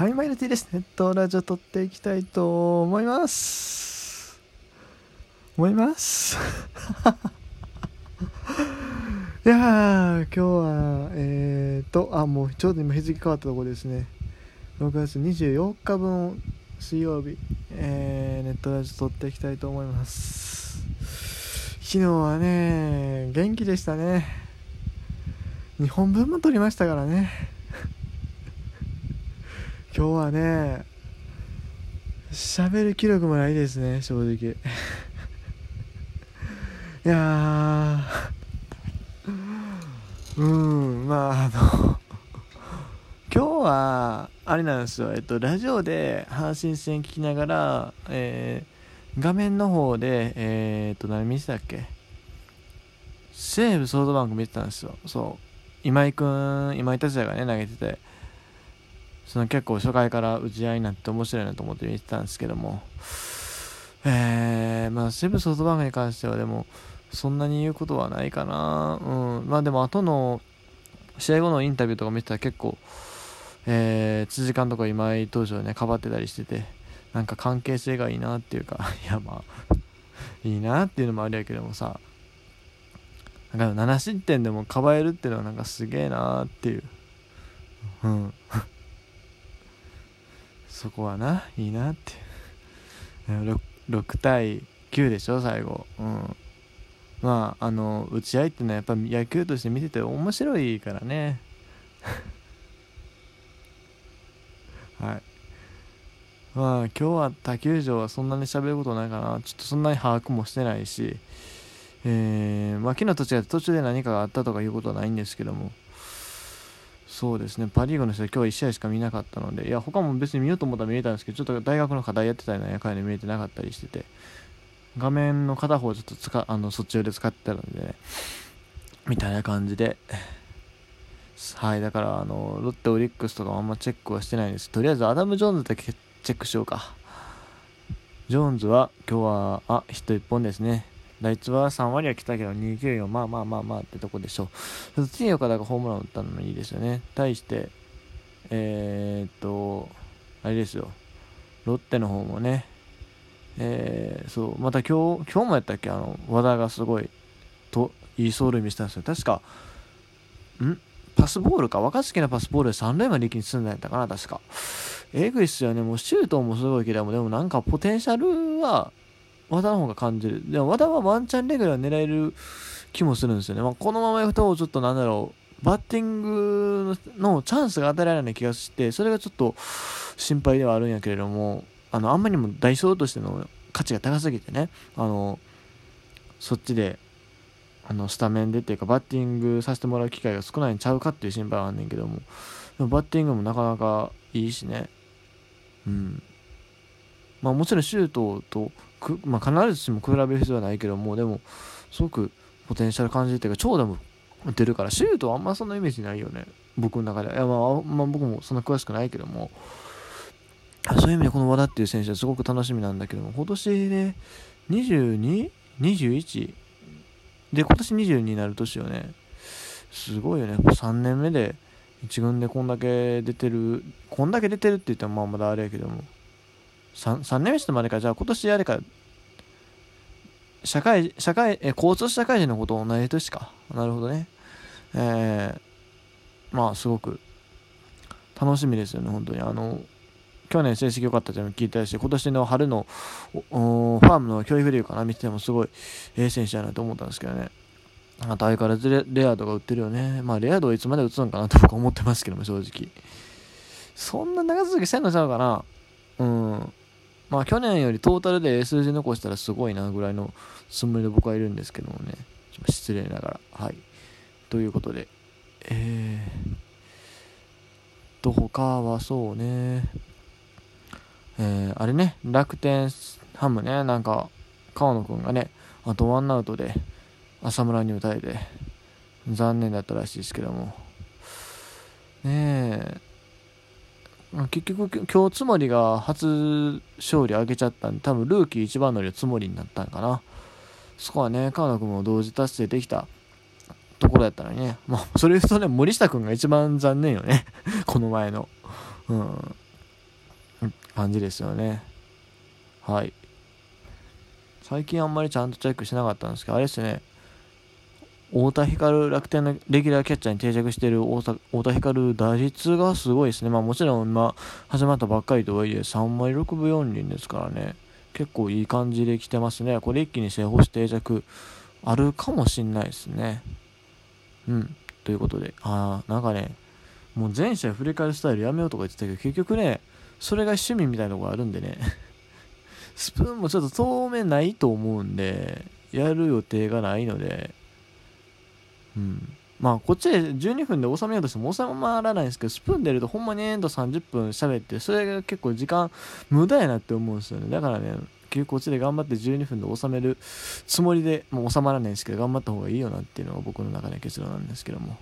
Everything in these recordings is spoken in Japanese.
はい、マイルティです。ネットラジオ撮っていきたいと思います。思います。いやー、今日は、えーと、あ、もうちょうど今日付変わったところですね。6月24日分水曜日、えー、ネットラジオ撮っていきたいと思います。昨日はね、元気でしたね。2本分も撮りましたからね。今日はね喋る気力もないですね正直。いや うんまああの 今日はあれなんですよ。えっとラジオで阪神戦聞きながら、えー、画面の方でえー、っと何見てたっけ？西武ソフトバンク見てたんですよ。そう。今井君今井達也がね投げてて。その結構初回から打ち合いになって面白いなと思って見てたんですけども、えー、まあ、西武ソフトバンクに関してはでも、そんなに言うことはないかな。うん。まあでも、後の、試合後のインタビューとか見てたら結構、えー、辻監督は今井投手をね、かばってたりしてて、なんか関係性がいいなっていうか、いやまあいいなっていうのもあるやけどもさ、なんか7失点でもかばえるっていうのはなんかすげえなっていう。うん。そこはないいなって。6, 6対9でしょ最後。うん。まああの打ち合いってのはやっぱ野球として見てて面白いからね。はい。まあ今日は他球場はそんなに喋ることないかな。ちょっとそんなに把握もしてないし。えー、まあ昨日と違って途中で何かがあったとかいうことはないんですけども。そうですね、パ・リーグの人は今日1試合しか見なかったので、いや、他も別に見ようと思ったら見れたんですけど、ちょっと大学の課題やってたりなんやかんや見れてなかったりしてて、画面の片方ちょっと使あのそっち寄で使ってたので、ね、みたいな感じで、はい、だから、あの、ロッテ、オリックスとかあんまチェックはしてないんです。とりあえず、アダム・ジョーンズだけチェックしようか。ジョーンズは、今日は、あ、ヒット1本ですね。打率は3割は来たけど、294、まあまあまあまあってとこでしょう。次岡田がホームラン打ったのもいいですよね。対して、えー、っと、あれですよ。ロッテの方もね、えー、そう、また今日、今日もやったっけ？あの、和田がすごい、と、いい走塁見せたんですよ。確か、ん？パスボールか？若槻のパスボールで3塁まで一気に進んだんやったかな、確か。えぐいっすよね。もうシュートもすごいけども、でもなんかポテンシャルは、和田の方が感じる。でも和田はワンチャンレギュラー狙える気もするんですよね。まあ、このままいくと、ちょっとなんだろう、バッティングのチャンスが与えられない気がして、それがちょっと心配ではあるんやけれども、あの、あんまりにも代走としての価値が高すぎてね、あの、そっちで、あの、スタメンでっていうか、バッティングさせてもらう機会が少ないんちゃうかっていう心配はあんねんけども、でもバッティングもなかなかいいしね、うん。まあもちろんシュートとく、まあ、必ずしも比べる必要はないけどもでもすごくポテンシャル感じるっていうか長打も打てるからシュートはあんまそんなイメージないよね。僕の中でいや、まあ、まあ僕もそんな詳しくないけども。そういう意味でこの和田っていう選手はすごく楽しみなんだけども今年で 22?21? で今年22になる年よね。すごいよね。3年目で1軍でこんだけ出てるこんだけ出てるって言ってもまあまだあれやけども。3, 3年目してまでか、じゃあ今年あれか、社会、社会、え、交通社会人のことを同じ年か。なるほどね。えー、まあ、すごく楽しみですよね、本当に。あの、去年成績良かったじゃん聞いたし、今年の春のファームの教育理由かな、見ててもすごいええ選手だなと思ったんですけどね。あと相変わらずレレアードが売ってるよね。まあ、レアードはいつまで打つのかなと僕は思ってますけども、正直。そんな長続きせんのちゃうかな。うん。まあ去年よりトータルで数字残したらすごいなぐらいのつもりで僕はいるんですけどもね。失礼ながら。はい。ということで。えー、と、他はそうね。えー、あれね、楽天ハムね、なんか、川野くんがね、あとワンアウトで浅村に打たれて、残念だったらしいですけども。ねえ、結局今日つもりが初勝利上げちゃったんで多分ルーキー一番乗りはつもりになったんかな。そこはね川野君も同時達成できた。ところやったのにね。まあそれ言うとね森下君が一番残念よね。この前の。うん。感じですよね。はい。最近あんまりちゃんとチェックしなかったんですけどあれですね。太田光楽天のレギュラーキャッチャーに定着している太田光打率がすごいですね。まあもちろん今始まったばっかりとはいえ3割6分4厘ですからね。結構いい感じで来てますね。これ一気に正方定着あるかもしんないですね。うん。ということで、ああ、なんかね、もう全試合振り返るスタイルやめようとか言ってたけど、結局ね、それが趣味みたいなとこがあるんでね、スプーンもちょっと当面ないと思うんで、やる予定がないので、うん。まあ、こっちで12分で収めようとしても収まらないんですけど、スプーン出るとほんまにえんと30分喋って、それが結構時間無駄やなって思うんですよね。だからね、結構こっちで頑張って12分で収めるつもりで、もう収まらないんですけど、頑張った方がいいよなっていうのが僕の中で結論なんですけども。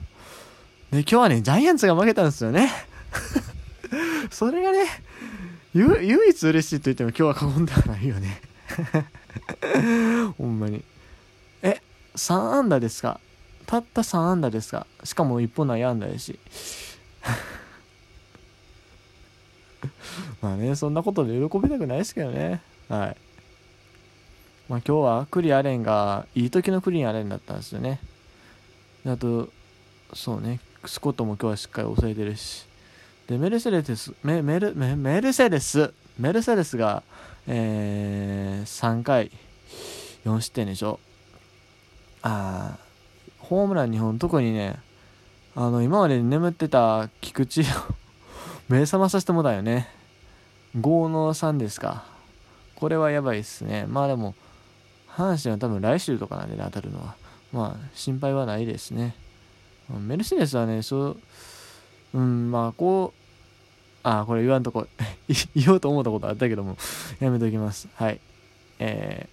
で、今日はね、ジャイアンツが負けたんですよね。それがね、唯一嬉しいと言っても今日は過言ではないよね。ほんまに。え、3安打ですか？たった3安打ですかしかも1本内安打やし。まあね、そんなことで喜びたくないですけどね。はい。まあ今日はクリアレンがいい時のクリアレンだったんですよね。あと、そうね、スコットも今日はしっかり抑えてるし。で、メルセデス、メメルメメルセデス、メルセデスが、えー、3回、4失点でしょ。ああホームラン2本、特にね、あの、今まで眠ってた菊池を 目覚まさせてもだよね。5の3ですか。これはやばいっすね。まあでも、阪神は多分来週とかなんでね、当たるのは。まあ、心配はないですね。メルセデスはね、そう、うん、まあ、こう、あ、これ言わんとこ、言おうと思ったことあったけども、やめときます。はい。え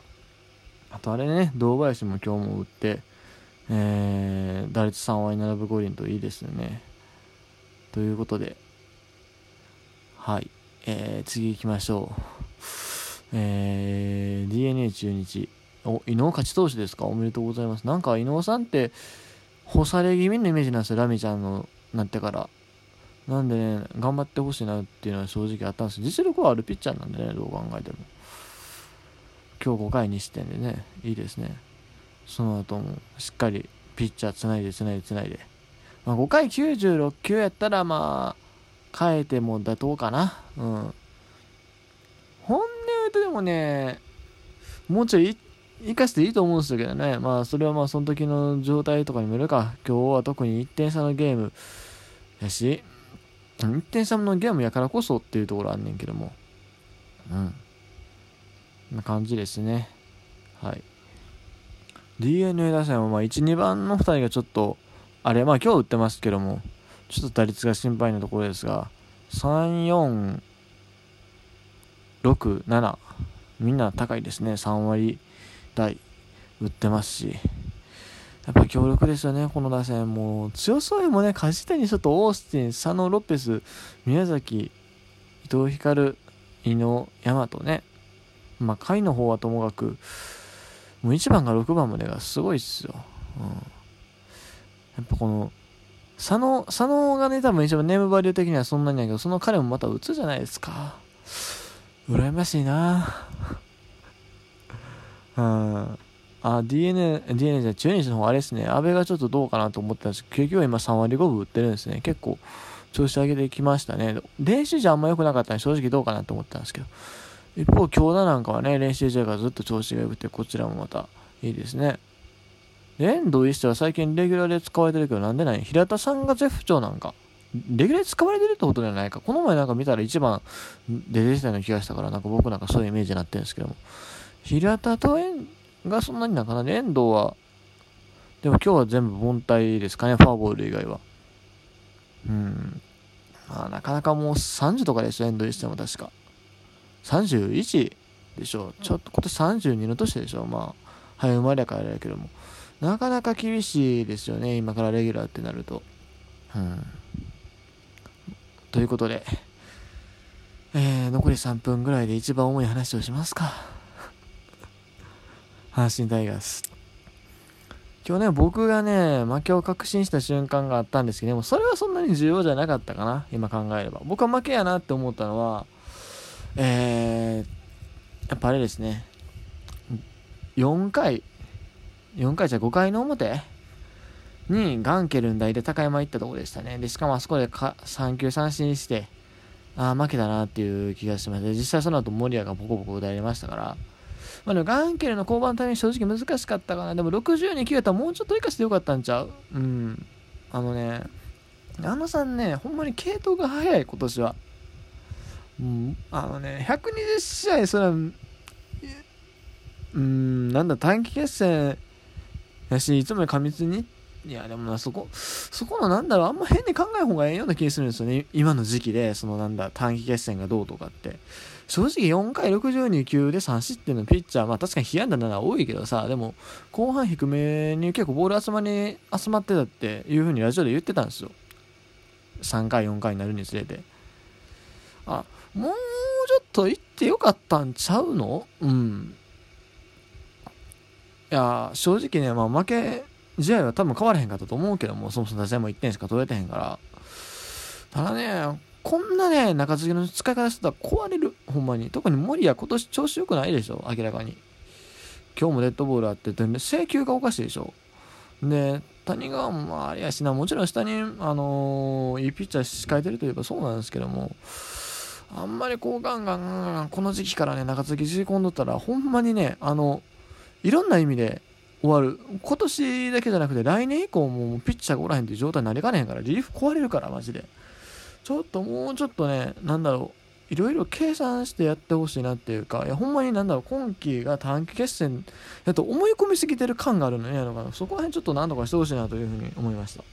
ー、あとあれね、堂林も今日も打って、えー、打率3割7分5厘といいですね。ということで、はい。えー、次行きましょう。えー、DNA 中日。お、伊能勝ち投手ですか？おめでとうございます。なんか伊能さんって、干され気味のイメージなんですよ、ラミちゃんのなってから。なんでね、頑張ってほしいなっていうのは正直あったんです実力はあるピッチャーなんでね、どう考えても。今日5回2失点でね、いいですね。その後もしっかりピッチャーつないでつないでつないで。まあ、5回96球やったらまあ、変えても妥当かな。うん。本音言うとでもね、もうちょい生かしていいと思うんですけどね。まあ、それはまあ、その時の状態とかにもよるか。今日は特に1点差のゲームやし、1点差のゲームやからこそっていうところあんねんけども。うん。な感じですね。はい。DNA 打線はまあ1、2番の2人がちょっと、あれ、まあ今日打ってますけども、ちょっと打率が心配なところですが、3、4、6、7、みんな高いですね。3割台打ってますし。やっぱ強力ですよね、この打線。もう強そうにもね、梶谷、ちょっとオースティン、佐野、ロペス、宮崎、伊藤光、伊野、大和ね。まあ、下位の方はともかく、もう1番か6番までがすごいっすよ。うん。やっぱこの、佐野、佐野がね、多分一番ネームバリュー的にはそんなにないけど、その彼もまた打つじゃないですか。羨ましいな うん。あ、DNA、DNA じゃ中日の方あれですね、安倍がちょっとどうかなと思ったんですけど、結局は今3割5分打ってるんですね。結構調子上げてきましたね。練習じゃあんま良くなかったんで正直どうかなと思ったんですけど。一方、京田なんかはね、練習試合からずっと調子が良くて、こちらもまたいいですね。遠藤一しては最近レギュラーで使われてるけど、なんでない平田さんが絶不調なんか。レギュラーで使われてるってことじゃないか。この前なんか見たら1番で出てきたような気がしたから、なんか僕なんかそういうイメージになってるんですけども。平田と遠がそんなになんかな？か遠藤は、でも今日は全部凡退ですかね、フォアボール以外は。うん。まあ、なかなかもう30とかですよ、遠藤にしても確か。31でしょ。ちょっと今年32の年でしょ。まあ、早生まれやからやけども。なかなか厳しいですよね、今からレギュラーってなると。うん。ということで、えー、残り3分ぐらいで一番重い話をしますか。阪神タイガース。今日ね、僕がね、負けを確信した瞬間があったんですけども、それはそんなに重要じゃなかったかな、今考えれば。僕は負けやなって思ったのは、えー、やっぱあれですね、4回、4回じゃ5回の表にガンケルン大で高山行ったとこでしたね。で、しかもあそこでか3球三振して、ああ、負けたなっていう気がしました。実際その後、森谷がボコボコ打たれましたから、まあ、でもガンケルの降板のタイミング正直難しかったかな。でも62球やったらもうちょっと生かしてよかったんちゃう？うん。あのね、矢野さんね、ほんまに系統が早い、今年は。うん、あのね、120試合、それは、うん、なんだ、短期決戦やし、いつもより過密に？いや、でもな、そこ、そこのなんだろう、あんま変に考えん方がええような気がするんですよね。今の時期で、そのなんだ、短期決戦がどうとかって。正直4回62球で3失点のピッチャー、まあ確かに被安打なら多いけどさ、でも後半低めに結構ボール集まり、集まってたっていう風にラジオで言ってたんですよ。3回、4回になるにつれて。あ、もうちょっと行ってよかったんちゃうの？うん。いや、正直ね、まあ負け、試合は多分変わらへんかったと思うけども、そもそも立ち合いも1点しか取れてへんから。ただね、こんなね、中継ぎの使い方してたら壊れる。ほんまに。特に森谷今年調子良くないでしょ、明らかに。今日もデッドボールあってて、請求がおかしいでしょ？で、谷川もあれやしな、もちろん下に、あのー、いいピッチャー控えてるといえばそうなんですけども、あんまりこうガンガンガンガンこの時期からね、中継ぎ吸い込んどったら、ほんまにね、あの、いろんな意味で終わる。今年だけじゃなくて来年以降もピッチャーがおらへんっていう状態になりかねへんから、リリーフ壊れるから、マジで。ちょっともうちょっとね、なんだろう。いろいろ計算してやってほしいなっていうか、いや、ほんまになんだろう、今季が短期決戦やと思い込みすぎてる感があるのね、やの。そこら辺ちょっとなんとかしてほしいなというふうに思いました。